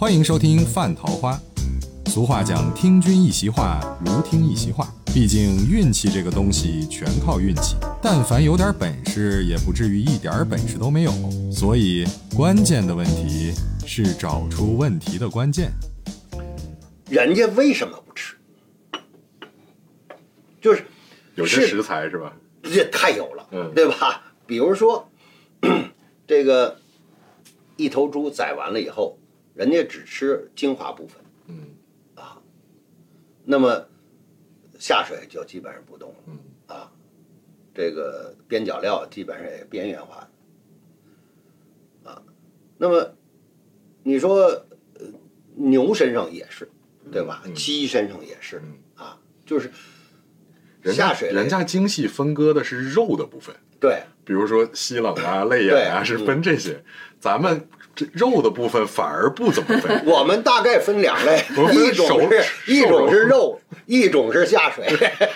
欢迎收听《范桃花》。俗话讲“听君一席话，如听一席话”。毕竟运气这个东西全靠运气，但凡有点本事，也不至于一点本事都没有。所以，关键的问题是找出问题的关键。人家为什么不吃？就是有些食材是吧？这太有了，嗯对吧？比如说，这个一头猪宰完了以后，人家只吃精华部分，嗯。那么下水就基本上不动了，嗯。啊，这个边角料基本上也边缘化了，啊，那么你说、呃牛身上也是，对吧？嗯。鸡身上也是嗯。啊，就是人家下水类人家精细分割的是肉的部分，对比如说西冷啊、肋眼啊对是分这些，咱们这肉的部分反而不怎么分。我们大概分两类我，们一种手是一种是肉，一种是下水。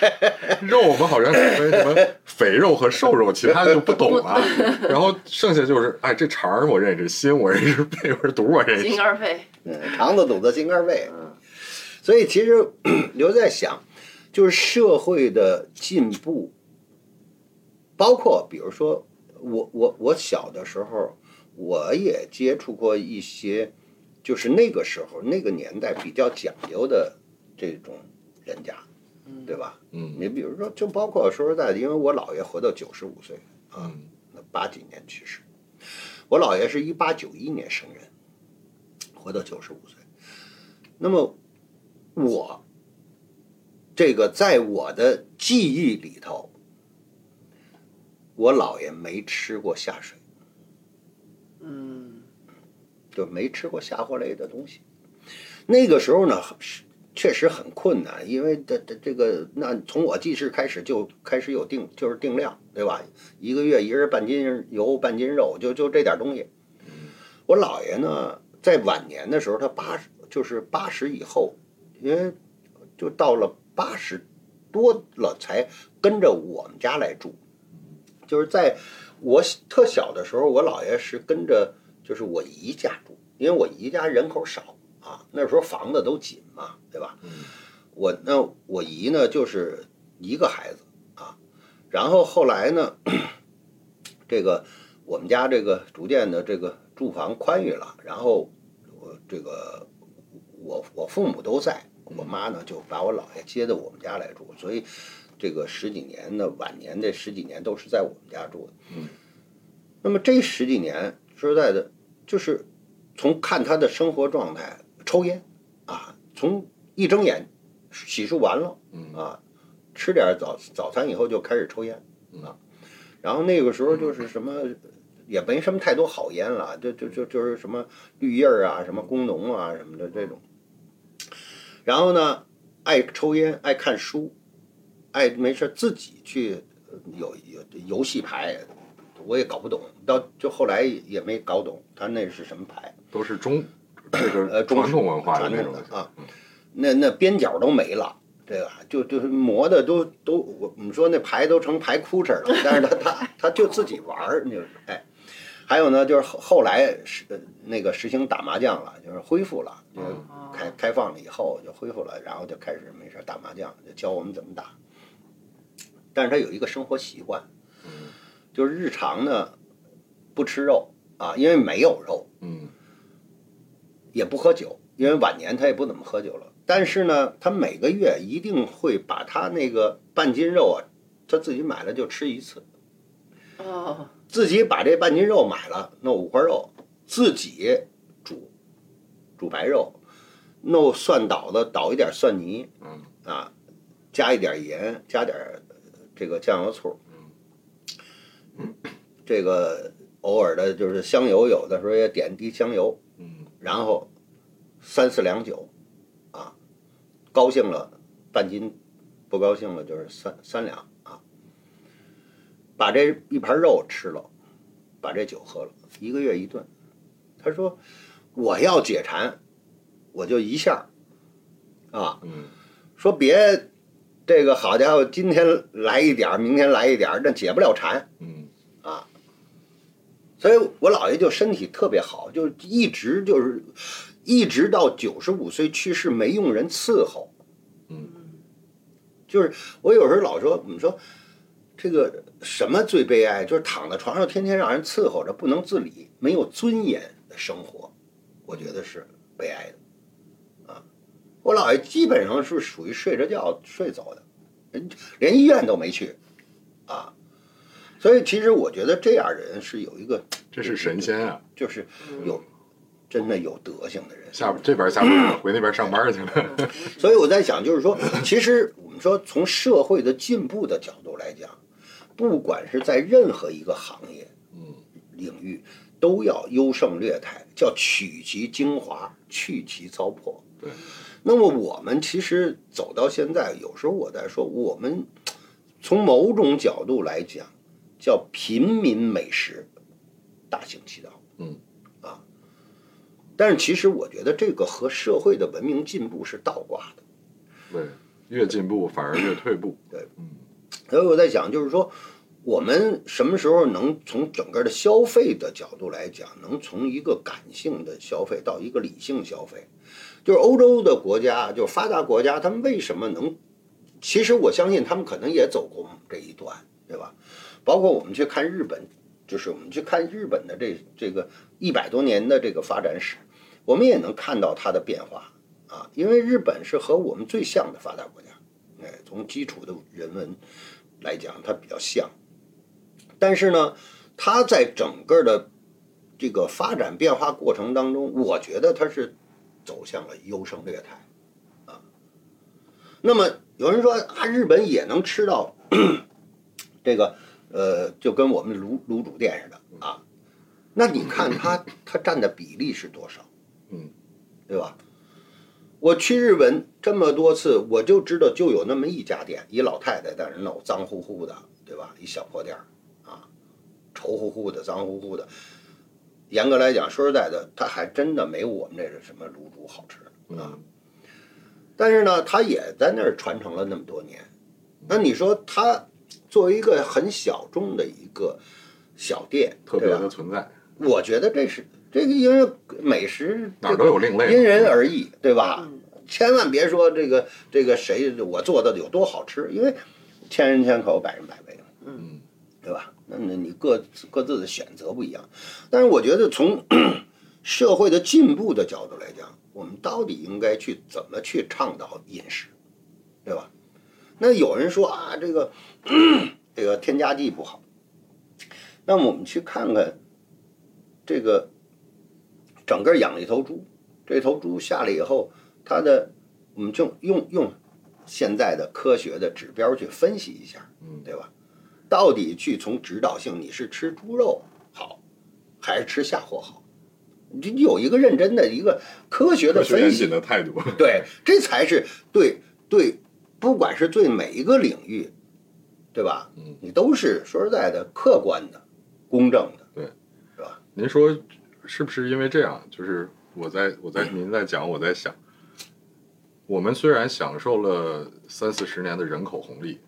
肉我们好像只分什么肥肉和瘦肉，其他的就不懂了。然后剩下就是，哎，这肠儿我认识，心我认识，肺或者肚我认识心识。肝肺，嗯，肠子、肚子、心肝肺。所以其实 刘在想，就是社会的进步，包括比如说我我我小的时候，我也接触过一些，就是那个时候那个年代比较讲究的这种人家，对吧？嗯你比如说，就包括说实在的，因为我姥爷活到九十五岁，啊那八几年去世，我姥爷是一八九一年生人，活到九十五岁。那么我这个在我的记忆里头，我姥爷没吃过下水，嗯，就没吃过下货类的东西。那个时候呢，是确实很困难，因为这这这个，那从我记事开始就开始有定，就是定量，对吧？一个月一人半斤油，半斤肉，就就这点东西。我姥爷呢，在晚年的时候，他八十就是八十以后，因为就到了八十多了才跟着我们家来住，就是在我特小的时候，我姥爷是跟着就是我姨家住，因为我姨家人口少啊，那时候房子都紧嘛，对吧？我那我姨呢就是一个孩子啊，然后后来呢，这个我们家这个逐渐的这个住房宽裕了，然后我这个我我父母都在，我妈呢就把我姥爷接到我们家来住，所以这个十几年的晚年这十几年都是在我们家住的。嗯，那么这十几年说实在的，就是从看他的生活状态，抽烟啊，从一睁眼洗漱完了嗯啊，吃点早早餐以后就开始抽烟啊，然后那个时候就是什么。也没什么太多好烟了，就就就就是什么绿叶儿啊，什么工农啊什么的这种。然后呢，爱抽烟，爱看书，爱没事自己去呃有有游戏牌，我也搞不懂，到就后来也没搞懂他那是什么牌，都是中这呃，中个传统文化的传那种统的啊，那那边角都没了，这个就就是磨的都都我我们说那牌都成牌哭哧了，但是他他他就自己玩儿，就是哎，还有呢，就是后后来是呃那个实行打麻将了，就是恢复了，就是开开放了以后就恢复了，然后就开始没事儿打麻将，就教我们怎么打。但是他有一个生活习惯，就是日常呢不吃肉啊，因为没有肉，嗯。也不喝酒，因为晚年他也不怎么喝酒了。但是呢，他每个月一定会把他那个半斤肉啊，他自己买了就吃一次，哦，自己把这半斤肉买了，弄五花肉，自己煮，煮白肉，弄蒜捣的，捣一点蒜泥，嗯。啊，加一点盐，加点儿这个酱油醋，这个偶尔的就是香油，有的时候也点滴香油，嗯然后三四两酒，啊，高兴了半斤，不高兴了就是三三两啊。把这一盘肉吃了，把这酒喝了，一个月一顿。他说我要解馋，我就一下儿啊，嗯说别这个好家伙，今天来一点儿，明天来一点儿，那解不了馋。嗯啊所以我姥爷就身体特别好，就一直就是一直到九十五岁去世没用人伺候。嗯，就是我有时候老说，我们说这个什么最悲哀，就是躺在床上天天让人伺候着，不能自理，没有尊严的生活，我觉得是悲哀的。啊，我姥爷基本上是属于睡着觉睡走的，人连医院都没去，啊。所以其实我觉得这样人是有一个，这是神仙啊，就是有真的有德行的人。下这边下班了，回那边上班去了。所以我在想，就是说，其实我们说从社会的进步的角度来讲，不管是在任何一个行业、嗯领域，都要优胜劣汰，叫取其精华，去其糟粕。对。那么我们其实走到现在，有时候我在说，我们从某种角度来讲，叫平民美食大行其道。嗯。啊。但是其实我觉得这个和社会的文明进步是倒挂的。对，越进步反而越退步。对，嗯，所以我在想，就是说，我们什么时候能从整个的消费的角度来讲，能从一个感性的消费到一个理性消费？就是欧洲的国家，就是发达国家，他们为什么能？其实我相信他们可能也走过这一段，对吧？包括我们去看日本，就是我们去看日本的这这个一百多年的这个发展史，我们也能看到它的变化啊。因为日本是和我们最像的发达国家，哎，从基础的人文来讲，它比较像。但是呢，它在整个的这个发展变化过程当中，我觉得它是走向了优胜劣汰啊。那么有人说啊，日本也能吃到 这个呃，就跟我们卤卤煮店似的啊。那你看它它 占的比例是多少？嗯，对吧？我去日本这么多次，我就知道就有那么一家店，一老太太在那弄，脏乎乎的，对吧？一小破店儿啊，稠乎乎的，脏乎乎的。严格来讲，说实在的，它还真的没我们这个什么卤煮好吃啊。但是呢，它也在那儿传承了那么多年。那你说，它作为一个很小众的一个小店，特别的存在，我觉得这是这个，因为美食哪儿都有另类因人而异，对吧？嗯千万别说这个这个谁我做的有多好吃，因为千人千口，百人百味嘛，嗯，对吧？那那你各各自的选择不一样，但是我觉得从社会的进步的角度来讲，我们到底应该去怎么去倡导饮食，对吧？那有人说啊，这个这个添加剂不好，那么我们去看看这个整个养了一头猪，这头猪下来以后，它的我们就用用现在的科学的指标去分析一下，嗯对吧？到底去从指导性，你是吃猪肉好，还是吃下货好？你有一个认真的一个科学的分析，的态度。对，这才是对对，不管是对每一个领域，对吧？嗯，你都是说实在的，客观的、公正的。对，是吧您说是不是因为这样？就是我在我在您在讲，我在想，我们虽然享受了三四十年的人口红利，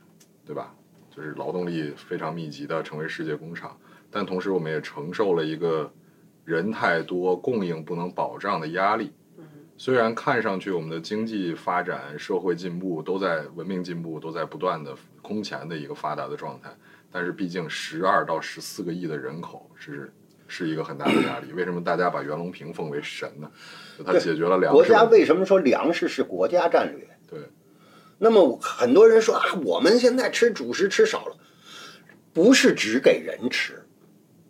对吧？就是劳动力非常密集的成为世界工厂，但同时我们也承受了一个人太多、供应不能保障的压力。虽然看上去我们的经济发展、社会进步都在文明进步都在不断的空前的一个发达的状态，但是毕竟十二到十四个亿的人口是是一个很大的压力。为什么大家把袁隆平奉为神呢？就他解决了粮食国家为什么说粮食是国家战略？对，那么很多人说啊，我们现在吃主食吃少了，不是只给人吃，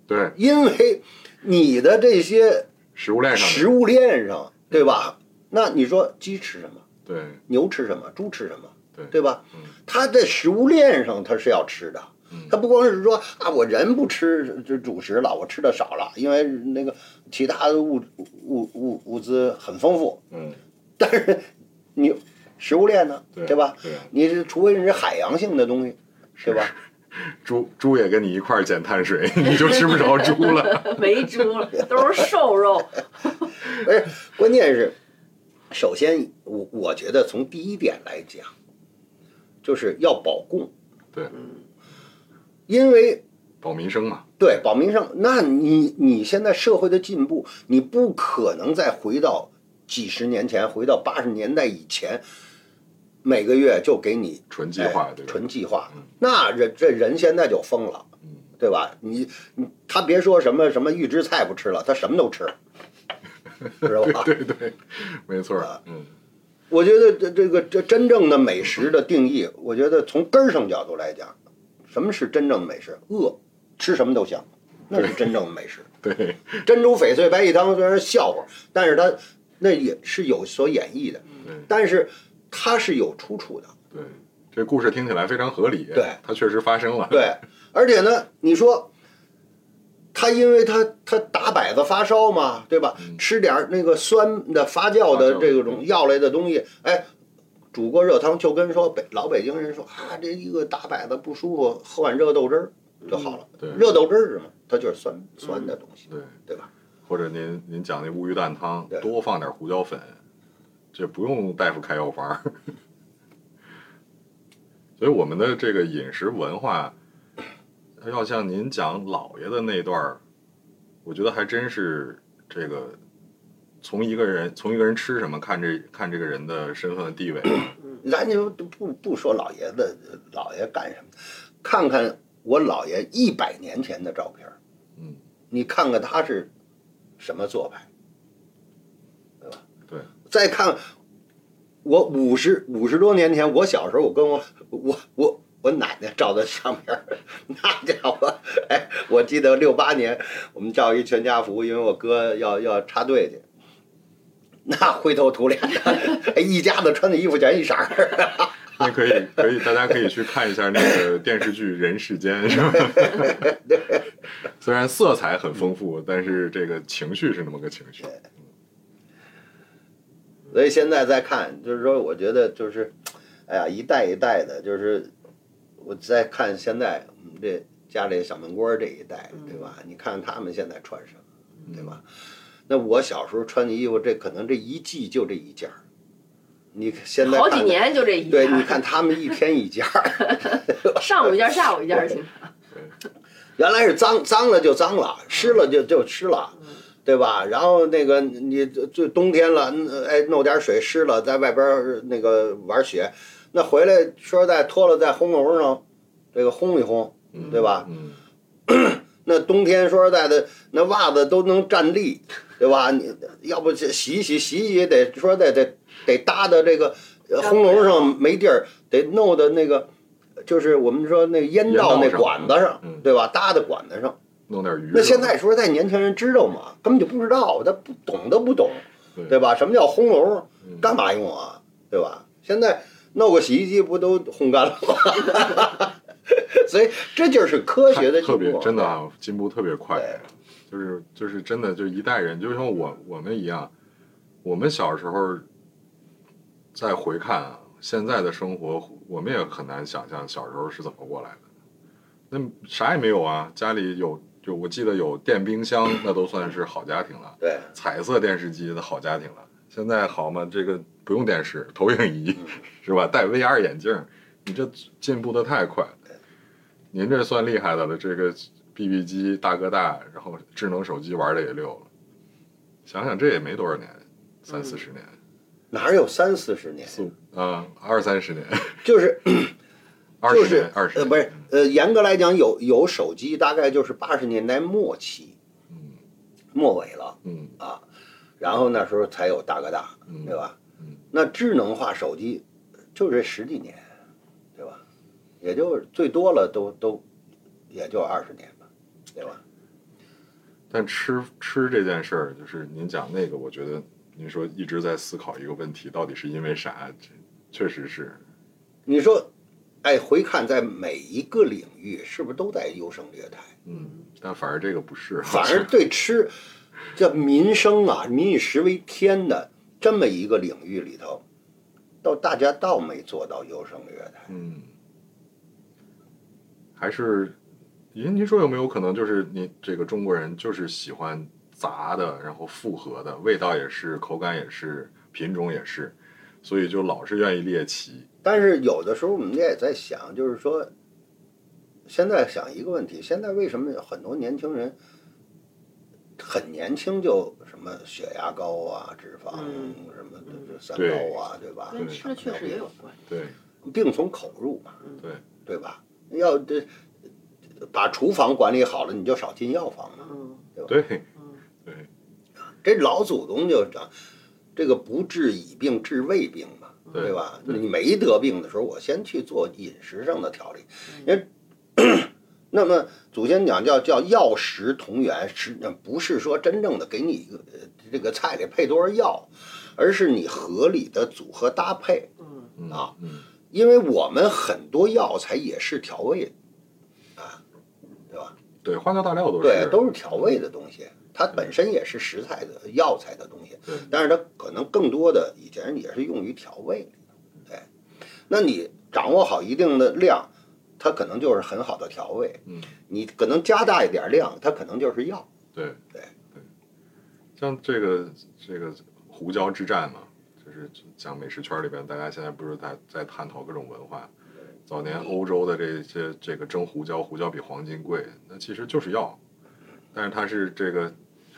对。因为你的这些食物链上食物链上，对吧？那你说鸡吃什么？对。牛吃什么？猪吃什么？对。对吧？嗯？它在食物链上它是要吃的，嗯。它不光是说啊，我人不吃这主食了，我吃的少了，因为那个其他的物物物物资很丰富，嗯。但是你食物链呢，对吧？你是除非是海洋性的东西，对吧？猪猪也跟你一块儿捡碳水，你就吃不着猪了。没猪了，都是瘦肉。不是，关键是，首先我我觉得从第一点来讲，就是要保供，对，因为保民生嘛，对，保民生。那你你现在社会的进步，你不可能再回到几十年前，回到八十年代以前，每个月就给你纯计划，哎对吧？纯计划嗯。那人这人现在就疯了，嗯对吧？你你他别说什么什么预制菜不吃了，他什么都吃，知道吧？对对，没错啊，嗯我觉得这这个这真正的美食的定义，我觉得从根儿上角度来讲，什么是真正的美食？饿，吃什么都香，那是真正的美食。对，珍珠翡翠白玉汤虽然是笑话，但是它那也是有所演绎的，对但是它是有出处的。对，这故事听起来非常合理，对，它确实发生了，对，而且呢，你说他因为他他打摆子发烧嘛，对吧？嗯吃点儿那个酸的发酵的这种药类的东西，哎，煮过热汤就跟说北老北京人说啊，这一个打摆子不舒服，喝碗热豆汁儿就好了。对热豆汁儿是什么？它就是酸酸的东西，对，对吧？或者您您讲那乌鱼蛋汤对，多放点胡椒粉，这不用大夫开药方。所以我们的这个饮食文化，要像您讲老爷的那段儿，我觉得还真是这个从一个人从一个人吃什么看这看这个人的身份和地位。咱就不不说老爷子老爷干什么，看看我姥爷一百年前的照片嗯，你看看他是什么做派。再看我五十五十多年前，我小时候，我跟我我我我奶奶照的相片，那家伙，哎，我记得六八年我们照一全家福，因为我哥要要插队去。那灰头土脸的，哎一家子穿的衣服全一色儿。那可以可以，大家可以去看一下那个电视剧《人世间》，是吧？虽然色彩很丰富，但是这个情绪是那么个情绪。所以现在再看，就是说，我觉得就是，哎呀，一代一代的，就是我再看现在我们这家里小闷锅这一代，对吧？你看他们现在穿什么，对吧？那我小时候穿的衣服，这可能这一季就这一件儿。你现在好几年就这一对，件对你看他们一天一件儿，上午一件儿，下午一件儿，经常。原来是脏脏了就脏了，湿了就就湿了，对吧？然后那个你最冬天了，嗯哎，弄点水湿了，在外边那个玩雪，那回来说实在脱了再烘笼上，这个烘一烘，嗯对吧？嗯，那冬天说实在的，那袜子都能站立，对吧？你要不洗一洗，洗洗得说得得得搭到这个呃烘笼上没地儿，得弄的那个，就是我们说那个烟道那管子上，嗯对吧？搭在管子上。弄点鱼。那现在说实在，年轻人知道吗？根本就不知道，他不懂都不懂，对对吧？什么叫烘笼？嗯干嘛用啊？对吧？现在弄个洗衣机不都烘干了吗？所以这就是科学的进步，别真的啊，进步特别快，就是就是真的，就一代人，就像我我们一样，我们小时候再回看啊，现在的生活，我们也很难想象小时候是怎么过来的。那啥也没有啊，家里有就我记得有电冰箱，那都算是好家庭了，对。彩色电视机的好家庭了。现在好嘛？这个不用电视，投影仪是吧？戴 VR 眼镜，你这进步的太快了。您这算厉害的了，这个 BB 机大哥大，然后智能手机玩的也溜了。想想这也没多少年，三四十年，哪有三四十年？啊二三十年，就是 二十就是二十呃不是呃，严格来讲有有手机，大概就是八十年代末期，嗯末尾了，嗯啊然后那时候才有大哥大，嗯对吧嗯？那智能化手机就这十几年，对吧？也就最多了都都也就二十年吧，对吧？但吃吃这件事儿，就是您讲那个，我觉得您说一直在思考一个问题，到底是因为啥？这确实是，你说，哎，回看在每一个领域，是不是都在优胜劣汰？嗯，但反而这个不是，反而对吃，这民生啊，民以食为天的这么一个领域里头，到大家倒没做到优胜劣汰。嗯，还是您您说有没有可能就是你这个中国人就是喜欢杂的，然后复合的，味道也是，口感也是，品种也是，所以就老是愿意猎奇。但是有的时候我们也在想，就是说，现在想一个问题，现在为什么有很多年轻人很年轻就什么血压高啊、脂肪嗯什么的这三高啊，对吧？跟吃的确实也有关。对病从口入嘛，对对吧？要这把厨房管理好了，你就少进药房嘛。嗯对嗯对，这老祖宗就讲，这个不治已病治未病嘛，对对吧？对你没得病的时候，我先去做饮食上的调理，嗯因为。那么祖先讲叫叫药食同源，是不是说真正的给你一个呃这个菜里配多少药，而是你合理的组合搭配。嗯嗯啊嗯因为我们很多药材也是调味，啊，对吧？对，花椒大料都是对，都是调味的东西，它本身也是食材的药材的东西，对但是它可能更多的以前也是用于调味对。那你掌握好一定的量，它可能就是很好的调味，嗯你可能加大一点量，它可能就是药。对对对，像这个这个胡椒之战嘛，就是讲美食圈里边，大家现在不是在在探讨各种文化。早年欧洲的这些这个蒸胡椒，胡椒比黄金贵，那其实就是药，但是它是这个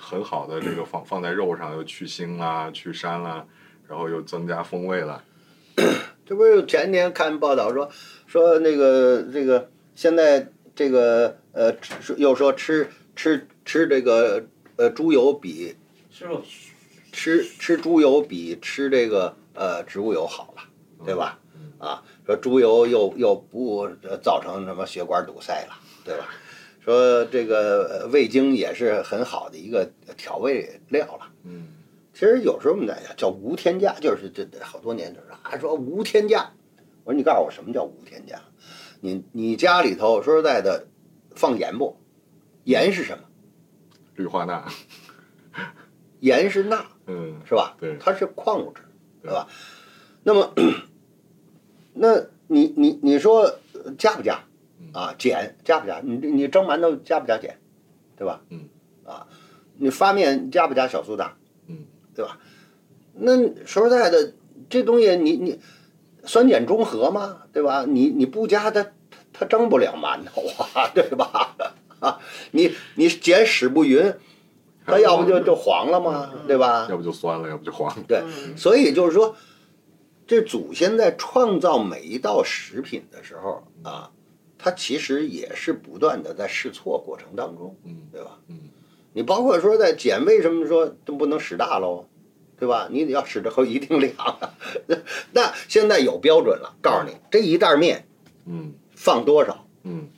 很好的这个放放在肉上，又去腥啦、去膻啦，然后又增加风味了。这不是前天看报道说说那个这个现在这个呃又说吃吃吃这个呃猪油比是肉吃吃猪油比吃这个呃植物油好了，对吧？啊，说猪油又又不呃造成什么血管堵塞了，对吧？说这个呃味精也是很好的一个调味料了。嗯其实有时候我们在讲叫无添加，就是这这好多年就是啊说无添加。我说你告诉我什么叫无添加？你你家里头说实在的放盐不？盐是什么？氯化钠，盐是钠，嗯是吧？对它是矿物质，对对吧？那么，那你你你说呃加不加嗯啊？碱加不加？你你蒸馒头加不加碱？对吧？嗯啊，你发面加不加小苏打？嗯，对吧？那说实在的，这东西你你酸碱中和嘛，对吧？你你不加它，它蒸不了馒头啊，对吧？啊，你你碱使不匀，它要不就就黄了嘛？对吧？要不就酸了，要不就黄了。对，嗯所以就是说，这祖先在创造每一道食品的时候啊，他其实也是不断的在试错过程当中，嗯对吧？嗯你包括说在碱，为什么说都不能使大喽？对吧？你得要使到一定量啊。那现在有标准了，告诉你这一袋面嗯放多少，嗯，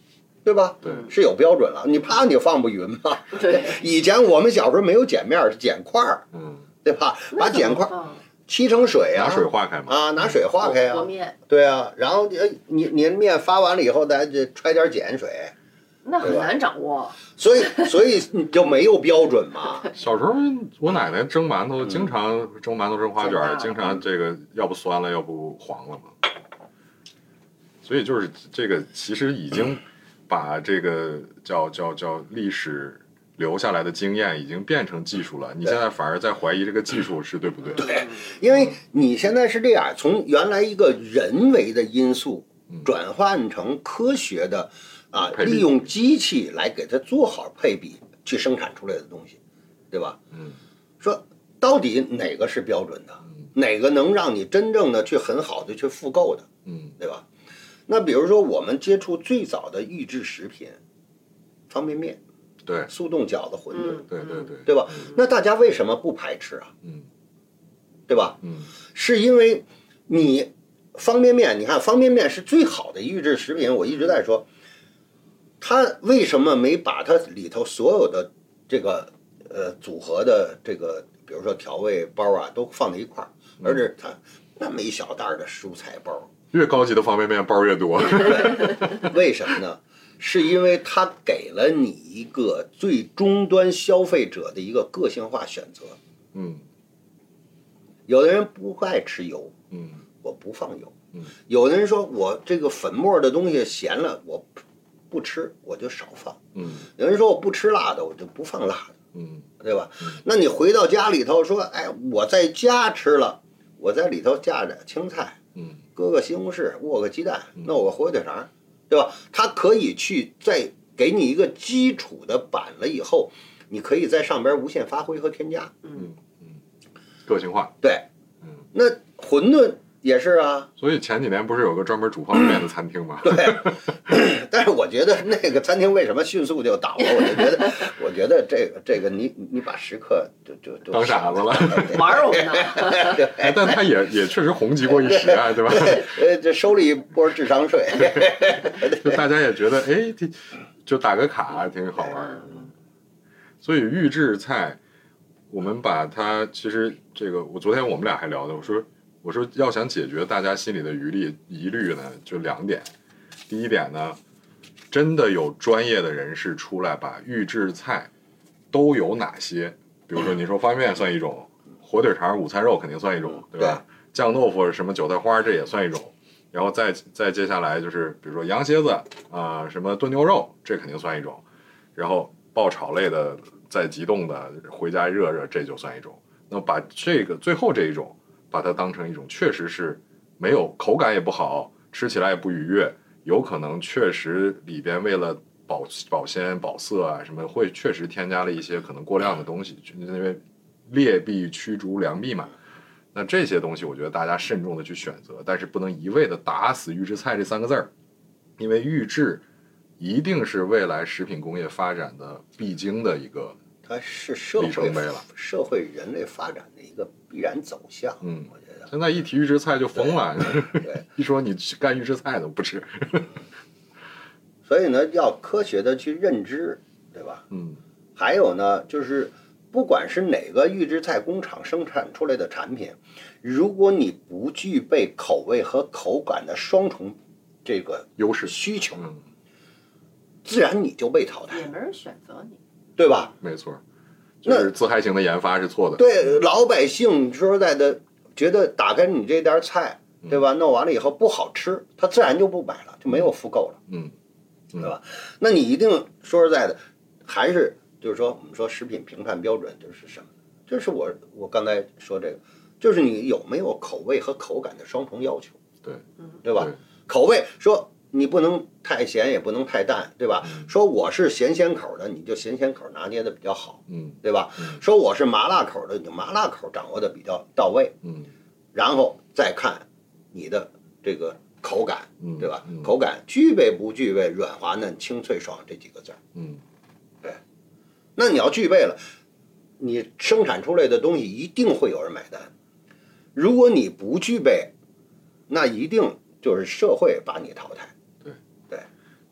对吧？对，是有标准了，你怕你放不匀吗？对，以前我们小时候没有碱面，是碱块儿，嗯，对吧？把碱块沏成水啊，拿水化开嘛。啊，拿水化开啊，和面，对啊，然后呃，你你面发完了以后，咱就揣点碱水，那很难掌握。所以所以你就没有标准嘛。小时候我奶奶蒸馒头，经常蒸馒头、蒸花卷经常这个要不酸了，要不黄了嘛。所以就是这个，其实已经把这个叫叫叫历史留下来的经验，已经变成技术了。你现在反而在怀疑这个技术是对不对？对，因为你现在是这样，从原来一个人为的因素嗯转换成科学的啊，利用机器来给它做好配比，去生产出来的东西，对吧？嗯说到底哪个是标准的，嗯哪个能让你真正的去很好的去复购的，嗯对吧？那比如说我们接触最早的预制食品，方便面、对速冻饺子、馄饨，嗯，对对对，对吧？那大家为什么不排斥啊？嗯对吧？嗯是因为你方便面，你看方便面是最好的预制食品，我一直在说，它为什么没把它里头所有的这个呃组合的这个，比如说调味包啊，都放在一块儿，而是它那么一小袋的蔬菜包，越高级的方便面包越多。为什么呢？是因为它给了你一个最终端消费者的一个个性化选择。嗯。有的人不爱吃油，嗯。我不放油。嗯。有的人说我这个粉末的东西咸了，我不不吃，我就少放。嗯。有人说我不吃辣的，我就不放辣的，嗯。对吧？那你回到家里头说，哎，我在家吃了，我在里头加点青菜，嗯。搁个西红柿，卧个鸡蛋，弄个火腿肠，对吧？它可以去再给你一个基础的版了以后，你可以在上边无限发挥和添加。嗯嗯个性化。对，嗯，那馄饨也是啊，所以前几年不是有个专门煮方便面的餐厅吗？对。但是我觉得那个餐厅为什么迅速就倒了？我就觉得，我觉得这个这个你你把食客就就就当傻子了。玩儿我们呢？哎，但他也也确实红极过一时啊，对吧？呃，这收了一波智商税。就大家也觉得，哎，挺就打个卡挺好玩儿。所以预制菜，我们把它其实这个，我昨天我们俩还聊的，我说我说要想解决大家心里的疑虑疑虑呢，就两点。第一点呢，真的有专业的人士出来把预制菜都有哪些，比如说你说方便面算一种，火腿肠、午餐肉肯定算一种，对吧？酱豆腐什么韭菜花这也算一种，然后再再接下来就是比如说羊蝎子啊、什么炖牛肉这肯定算一种，然后爆炒类的再急冻的回家热热这就算一种。那把这个最后这一种把它当成一种确实是没有口感也不好，吃起来也不愉悦，有可能确实里边为了保保鲜保色啊什么会确实添加了一些可能过量的东西，就因为劣币驱逐良币嘛。那这些东西，我觉得大家慎重的去选择，但是不能一味的打死预制菜这三个字儿，因为预制一定是未来食品工业发展的必经的一个，它是社会社会人类发展的一个必然走向。嗯我觉得现在一提预制菜就疯了，对，一说你干预制菜都不吃，所以呢，要科学的去认知，对吧？嗯。还有呢，就是不管是哪个预制菜工厂生产出来的产品，如果你不具备口味和口感的双重这个优势，需求，嗯，自然你就被淘汰，也没人选择你。对吧？没错，就是自嗨型的研发是错的，对老百姓说实在的，觉得打开你这点菜，对吧？弄完了以后不好吃，他自然就不买了，就没有复购了，嗯，对吧？那你一定说实在的，还是就是说，我们说食品评判标准就是什么？就是我我刚才说这个，就是你有没有口味和口感的双重要求，对对吧？对口味说你不能太咸，也不能太淡，对吧？说我是咸鲜口的，你就咸鲜口拿捏的比较好，嗯对吧？嗯说我是麻辣口的，你就麻辣口掌握的比较到位，嗯然后再看你的这个口感，嗯，对吧？嗯口感具备不具备软滑嫩、清脆爽这几个字儿？嗯那你要具备了，你生产出来的东西一定会有人买单。如果你不具备，那一定就是社会把你淘汰。对对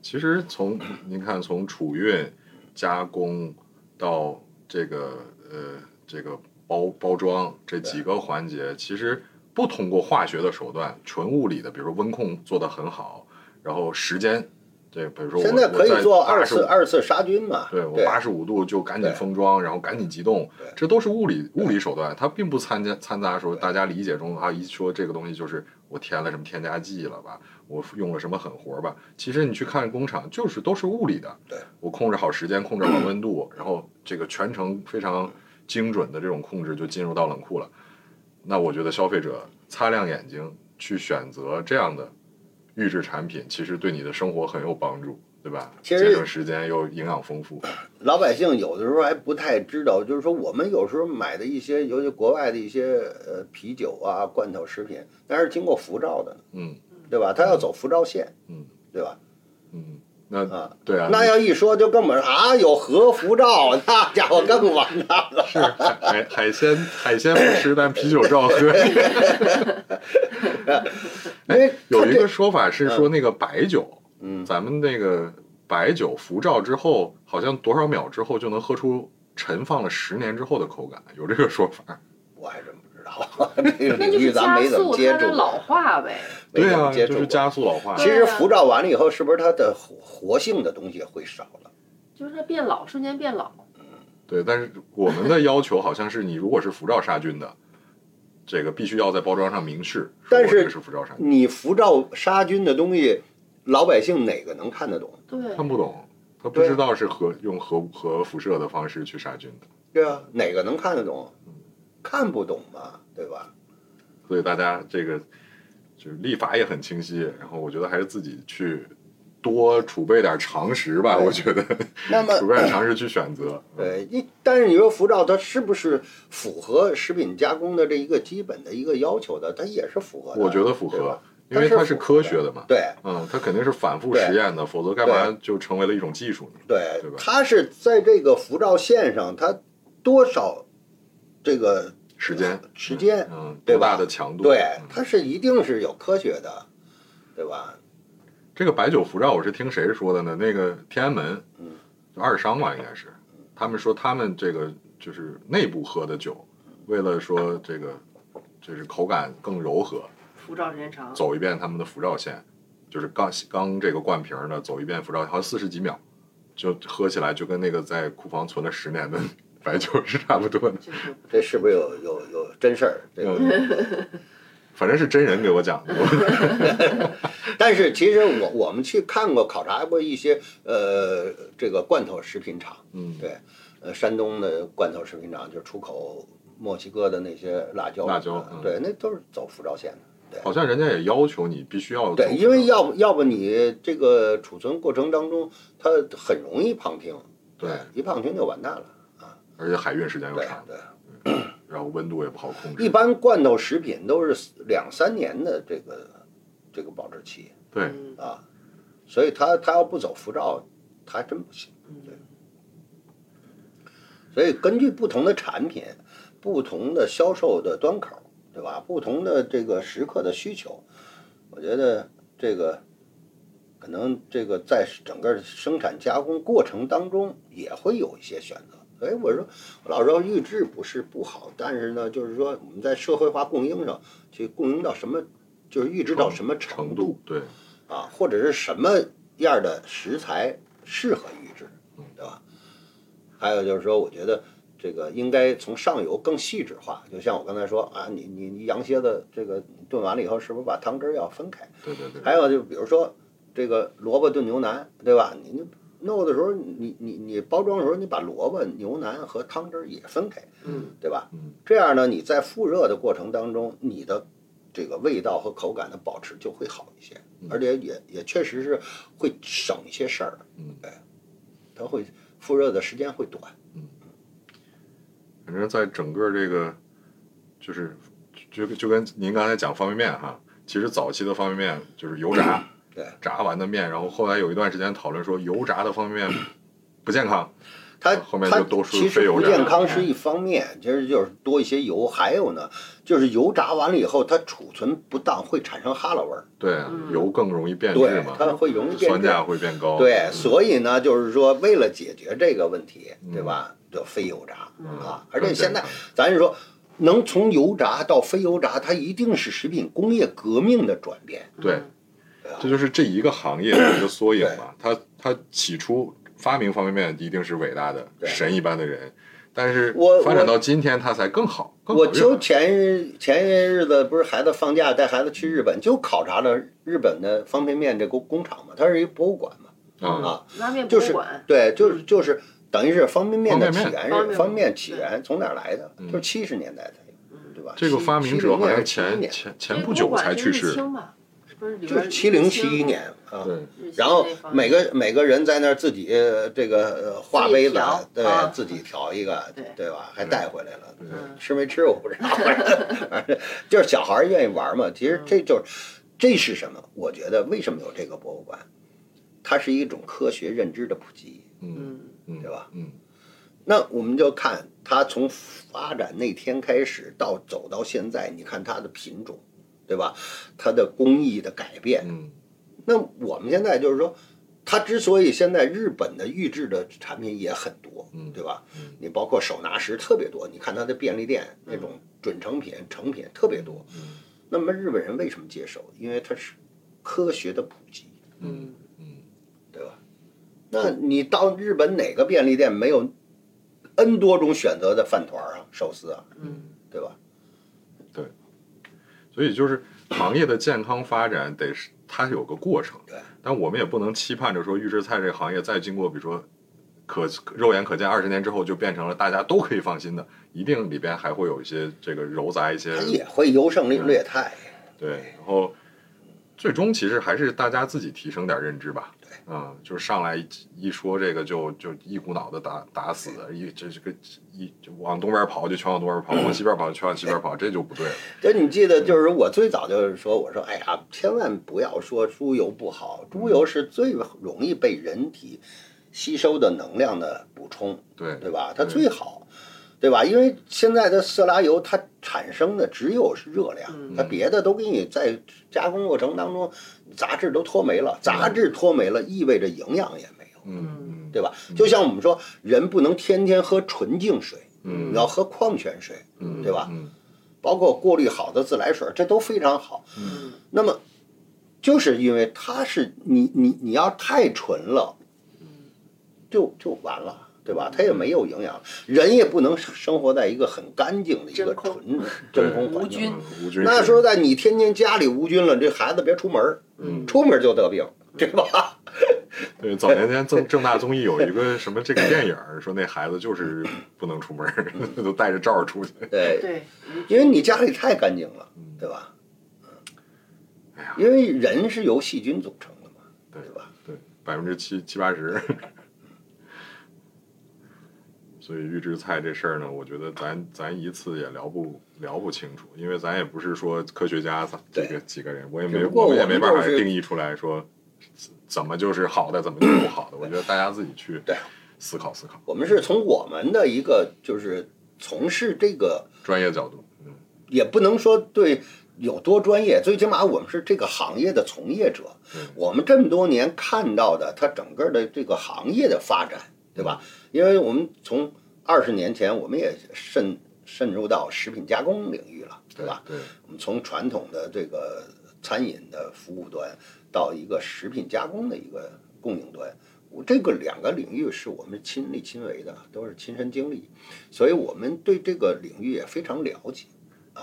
其实从您看，从储运、加工到这个呃这个包包装这几个环节，其实不通过化学的手段，纯物理的，比如说温控做得很好，然后时间，对，比如说我现在可以做二次二次杀菌嘛？对我八十五度就赶紧封装，然后赶紧急冻，这都是物理物理手段，它并不参加掺杂说大家理解中啊，一说这个东西就是我添了什么添加剂了吧，我用了什么狠活吧。其实你去看工厂，就是都是物理的，对我控制好时间，控制好温度，然后这个全程非常精准的这种控制就进入到冷库了。那我觉得消费者擦亮眼睛去选择这样的预制产品，其实对你的生活很有帮助，对吧？节省时间又营养丰富。老百姓有的时候还不太知道，就是说我们有时候买的一些，尤其国外的一些呃啤酒啊、罐头食品，那是经过辐照的，嗯对吧？它要走辐照线，嗯，对吧？嗯，那啊，对啊，那要一说就根本啊有核辐照，那家伙更完蛋了。是海海海鲜海鲜不吃，但啤酒照喝。因为它这有一个说法是说，那个白酒，嗯咱们那个白酒辐照之后，好像多少秒之后就能喝出陈放了十年之后的口感，有这个说法。我还真不知道，这个那就是领域咱加没怎么速接触老化呗。没对啊。就是加速老化。其实辐照完了以后，是不是它的活活性的东西会少了？就是它变老，瞬间变老。对，但是我们的要求好像是，你如果是辐照杀菌的，这个必须要在包装上明示，但是这个是辐照杀菌，你辐照杀菌的东西，老百姓哪个能看得懂？对，看不懂，他不知道是核用核核辐射的方式去杀菌的。对啊，哪个能看得懂？看不懂嘛，对吧？所以大家这个就是立法也很清晰，然后我觉得还是自己去多储备点常识吧，我觉得那么 储备点常识去选择。对，你但是你说辐照它是不是符合食品加工的这一个基本的一个要求的？它也是符合的，我觉得符合，因为它是科学的嘛。对嗯，它肯定是反复实验的，否则干嘛就成为了一种技术呢？对对吧它是在这个辐照线上，它多少这个时间，时间，嗯，对吧多大的强度？对嗯，它是一定是有科学的，对吧？这个白酒辐照我是听谁说的呢？那个天安门，嗯，就二商吧，应该是，他们说他们这个就是内部喝的酒，为了说这个就是口感更柔和，辐照时间长，走一遍他们的辐照线，就是刚刚这个灌瓶儿的走一遍辐照，好像四十几秒，就喝起来就跟那个在库房存了十年的白酒是差不多的。这是不是有有有真事儿？这个，嗯，反正是真人给我讲的。但是其实我我们去看过考察过一些呃这个罐头食品厂，嗯，对，呃山东的罐头食品厂就是出口墨西哥的那些辣椒，辣椒对，那都是走辐照线的。好像人家也要求你必须要对，因为要不要不你这个储存过程当中，它很容易胖听，对，一胖听就完蛋了。而且海运时间又长，对，然后温度也不好控制。一般罐头食品都是两三年的这个这个保质期对，嗯啊，所以它它要不走辐照，它还真不行。对，所以根据不同的产品、不同的销售的端口，对吧？不同的这个食客的需求，我觉得这个可能这个在整个生产加工过程当中也会有一些选择。所以我说，我老说预制不是不好，但是呢，就是说我们在社会化供应上去供应到什么，就是预制到什么程程度对，啊，或者是什么样的食材适合预制，对吧？还有就是说，我觉得这个应该从上游更细致化，就像我刚才说啊，你你你羊蝎子这个炖完了以后，是不是把汤汁要分开？对对对，还有就比如说这个萝卜炖牛腩，对吧？你弄的时候，你你你包装的时候，你把萝卜、牛腩和汤汁儿也分开，嗯，对吧？嗯，这样呢，你在复热的过程当中，你的这个味道和口感的保持就会好一些，而且也也确实是会省一些事儿，嗯，对，它会复热的时间会短，嗯反正在整个这个就是就就跟您刚才讲方便面哈，其实早期的方便面就是油炸，对，炸完的面，然后后来有一段时间讨论说油炸的方便面不健康，它后面它就都是其实不非油炸健康是一方面，其实就是多一些油，还有呢，就是油炸完了以后，它储存不当会产生哈喇味儿，对，嗯油更容易变质对，嘛，它会容易变质酸价会变高，对，所以呢，就是说，为了解决这个问题，对吧？就非油炸嗯啊，而且现在咱是说，能从油炸到非油炸，它一定是食品工业革命的转变。对，这就是这一个行业的一个缩影嘛。他他起初发明方便面一定是伟大的神一般的人，但是我发展到今天，他才更好。更好我就前前些日子不是孩子放假带孩子去日本，就考察了日本的方便面这工工厂嘛，它是一博物馆嘛，啊，啊，拉面博就是物馆，对，就是就是等于是方便面的起源是方便面起源从哪儿来的？嗯就是七十年代才有，对吧？这个七发明者好像前前前不久才去世，清吧？是不是就是七零七一年啊。对，然后每个每个人在那儿自己呃这个呃画杯子，对啊，自己调一个，对对吧？还带回来了，吃没吃我不知道，反正就是小孩儿愿意玩嘛。其实这就是这是什么？我觉得为什么有这个博物馆？它是一种科学认知的普及，嗯嗯嗯，对吧？嗯，那我们就看它从发展那天开始到走到现在，你看它的品种，对吧？它的工艺的改变，嗯那我们现在就是说，它之所以现在日本的预制的产品也很多，嗯对吧？嗯你包括手拿石特别多，你看它的便利店那种准成品、成品特别多。嗯那么日本人为什么接受？因为它是科学的普及，嗯嗯，对吧？那你到日本哪个便利店没有 N 多种选择的饭团啊、寿司啊，嗯对吧？所以就是行业的健康发展得是它有个过程，对，但我们也不能期盼着说预制菜这个行业再经过比如说可肉眼可见二十年之后就变成了大家都可以放心的，一定里边还会有一些这个糅杂一些它也会优胜劣劣汰，对，然后最终其实还是大家自己提升点认知吧，啊、就是上来一一说这个就就一股脑的打打死，一这这个一就往东边跑就全往东边跑，往西边跑就全往西边跑，这就不对了。就你记得，就是我最早就是说，我说，哎呀，千万不要说猪油不好，猪油是最容易被人体吸收的能量的补充，对对吧？它最好，对吧？因为现在的色拉油它产生的只有是热量，嗯它别的都给你在加工过程当中杂质都脱没了，杂质脱没了意味着营养也没有，嗯嗯对吧？就像我们说，人不能天天喝纯净水，嗯你要喝矿泉水，嗯，对吧嗯包括过滤好的自来水，这都非常好。嗯那么，就是因为它是你你你要太纯了，就就完了，对吧？它也没有营养，人也不能生活在一个很干净的一个纯真空环境。那是说实在，你天天家里无菌了，这孩子别出门儿，嗯出门就得病，对吧？对，早年间正正大综艺有一个什么这个电影，说那孩子就是不能出门儿，都带着罩儿出去。对，对，因为你家里太干净了，对吧？哎呀，因为人是由细菌组成的嘛，对对吧？对，百分之七七八十。所以预制菜这事儿呢，我觉得咱咱一次也聊不聊不清楚，因为咱也不是说科学家这个对几个人，我也没我们也没办法定义出来说怎么就是好的，怎么就是不好的。我觉得大家自己去对思考思考，我们是从我们的一个就是从事这个专业角度，嗯也不能说对有多专业，最起码我们是这个行业的从业者。我们这么多年看到的，它整个的这个行业的发展，对吧？因为我们从二十年前，我们也渗渗入到食品加工领域了，对吧？？对，我们从传统的这个餐饮的服务端到一个食品加工的一个供应端，我这个两个领域是我们亲力亲为的，都是亲身经历，所以我们对这个领域也非常了解。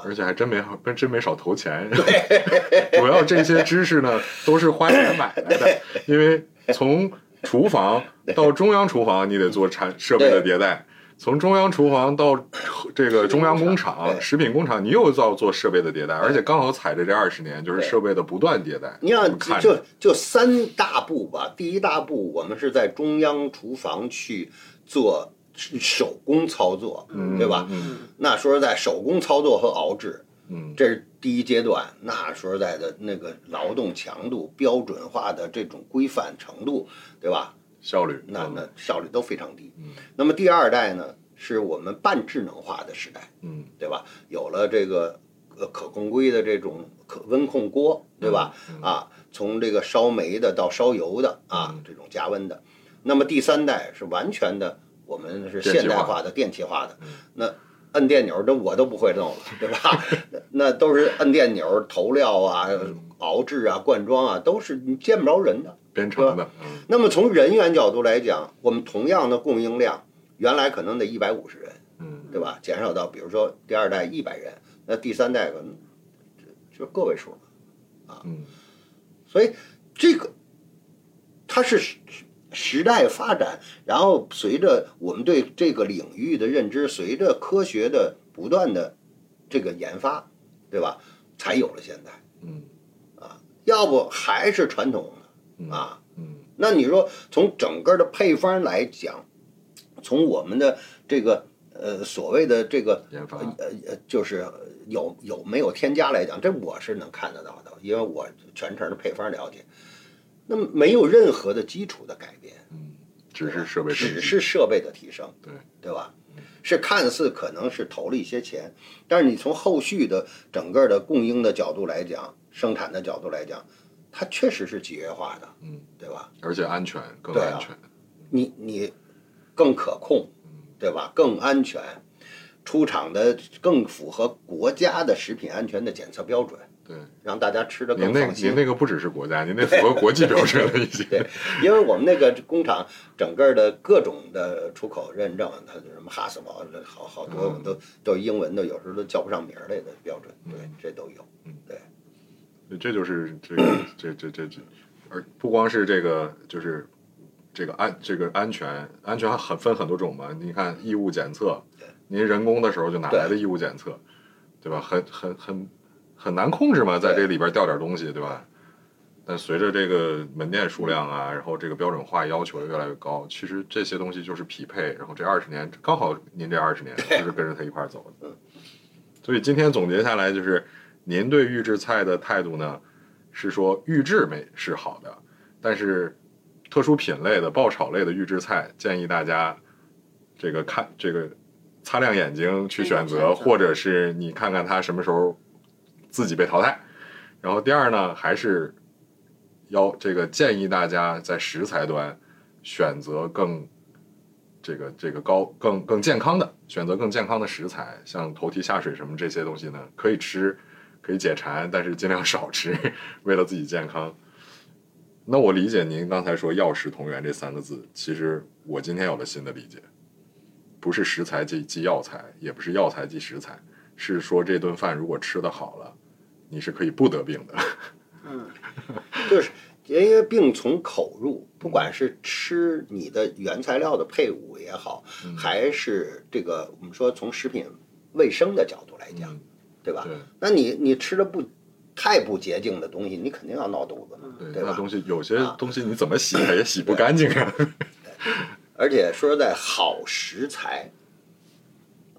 而且还真没真真没少投钱。主要这些知识呢，都是花钱买来的，因为从 厨房到中央厨房，你得做产设备的迭代。从中央厨房到 这个中央工厂、食品工厂，你又要做设备的迭代，而且刚好踩着这二十年，就是设备的不断迭代。你要看就着就三大步吧，第一大步我们是在中央厨房去做手工操作，嗯对吧？嗯那说实在，手工操作和熬制，嗯这是第一阶段。那说实在的，那个劳动强度、标准化的这种规范程度，对吧？效率，那那效率都非常低。嗯那么第二代呢，是我们半智能化的时代，嗯对吧？有了这个呃可控硅的这种可温控锅，对吧？嗯啊，从这个烧煤的到烧油的啊嗯，这种加温的。那么第三代是完全的，我们是现代化的、电气化的嗯。那摁电钮这我都不会弄了，对吧？那 那都是摁电钮、投料啊、嗯熬制啊、灌装啊，都是你见不着人的。编程的，嗯那么从人员角度来讲，我们同样的供应量，原来可能得一百五十人，嗯对吧？减少到比如说第二代一百人，那第三代可能就就个位数了。嗯所以这个它是时时代发展，然后随着我们对这个领域的认知，随着科学的不断的这个研发，对吧？才有了现在。嗯啊要不还是传统嗯的啊。嗯那你说从整个的配方来讲，从我们的这个呃所谓的这个研发呃呃就是有有没有添加来讲，这我是能看得到的，因为我全程的配方了解。那么没有任何的基础的改变，嗯，只是设备只是设备的提升，对。对吧？是看似可能是投了一些钱，但是你从后续的整个的供应的角度来讲，生产的角度来讲，它确实是集约化的，嗯，对吧？而且安全更安全，你你更可控，对吧？更安全，出厂的更符合国家的食品安全的检测标准，对。让大家吃的您那您更放心。那个不只是国家，您那符合国际标准了已经。对，因为我们那个工厂整个的各种的出口认证，它是什么哈斯堡，好好多嗯都都是英文的，有时候都叫不上名儿来的标准，对，这都有。对这就是这个这这这这，而不光是这个，就是这个安这个安全，安全很分很多种嘛。你看异物检测，您人工的时候就哪来的异物检测，对吧？很很很很难控制嘛，在这里边掉点东西，对吧？但随着这个门店数量啊，然后这个标准化要求越来越高，其实这些东西就是匹配。然后这二十年刚好您这二十年就是跟着他一块儿走的。所以今天总结下来就是，您对预制菜的态度呢，是说预制没是好的，但是特殊品类的爆炒类的预制菜，建议大家这个看这个擦亮眼睛去选择，或者是你看看他什么时候自己被淘汰。然后第二呢，还是要这个建议大家在食材端选择更这个这个高更更健康的，选择更健康的食材，像头蹄下水什么这些东西呢，可以吃，可以解馋，但是尽量少吃，为了自己健康。那我理解您刚才说“药食同源”这三个字，其实我今天有了新的理解，不是食材即即药材，也不是药材即食材，是说这顿饭如果吃的好了，你是可以不得病的。嗯，就是因为病从口入，不管是吃你的原材料的配伍也好，嗯还是这个我们说从食品卫生的角度来讲，嗯对吧？对那你你吃的不太不洁净的东西，你肯定要闹肚子嘛，对？那东西有些啊东西你怎么洗它也洗不干净啊。而且说实在，好食材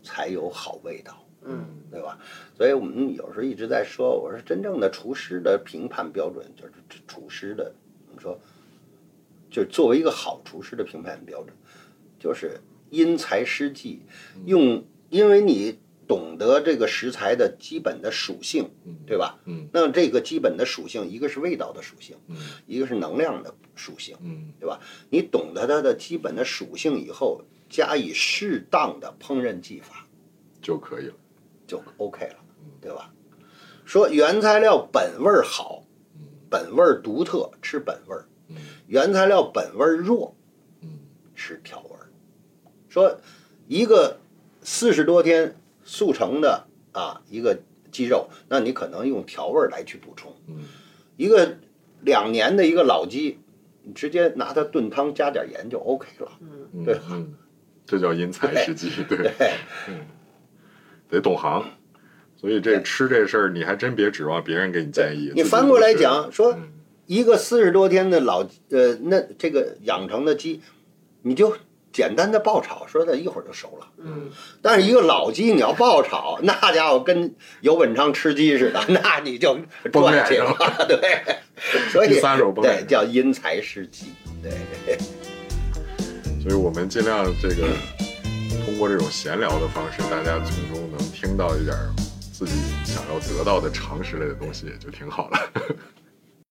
才有好味道，嗯，对吧？所以我们有时候一直在说，我说真正的厨师的评判标准就是厨师的，我们说，就是作为一个好厨师的评判标准，就是因材施技，用，因为你懂得这个食材的基本的属性，嗯对吧？嗯那这个基本的属性，一个是味道的属性，嗯一个是能量的属性。嗯对吧？你懂得它的基本的属性以后，加以适当的烹饪技法，就可以了。就 OK 了，对吧？说原材料本味儿好，本味儿独特，吃本味原材料本味儿弱，嗯吃调味儿。说一个四十多天速成的啊一个鸡肉，那你可能用调味儿来去补充；嗯。一个两年的一个老鸡，你直接拿它炖汤加点盐就 OK 了。嗯。对嗯，这叫因材施技，对，对，得懂行。所以这吃这事儿，你还真别指望别人给你建议。你翻过来讲，说嗯。一个四十多天的老呃，那这个养成的鸡，你就简单的爆炒，说的一会儿就熟了。嗯，但是一个老鸡你要爆炒，那家伙跟尤本昌吃鸡似的，那你就崩赚去了。对，所以对叫因材施技。对，所以我们尽量这个通过这种闲聊的方式，大家从中能听到一点儿自己想要得到的常识类的东西，也就挺好了。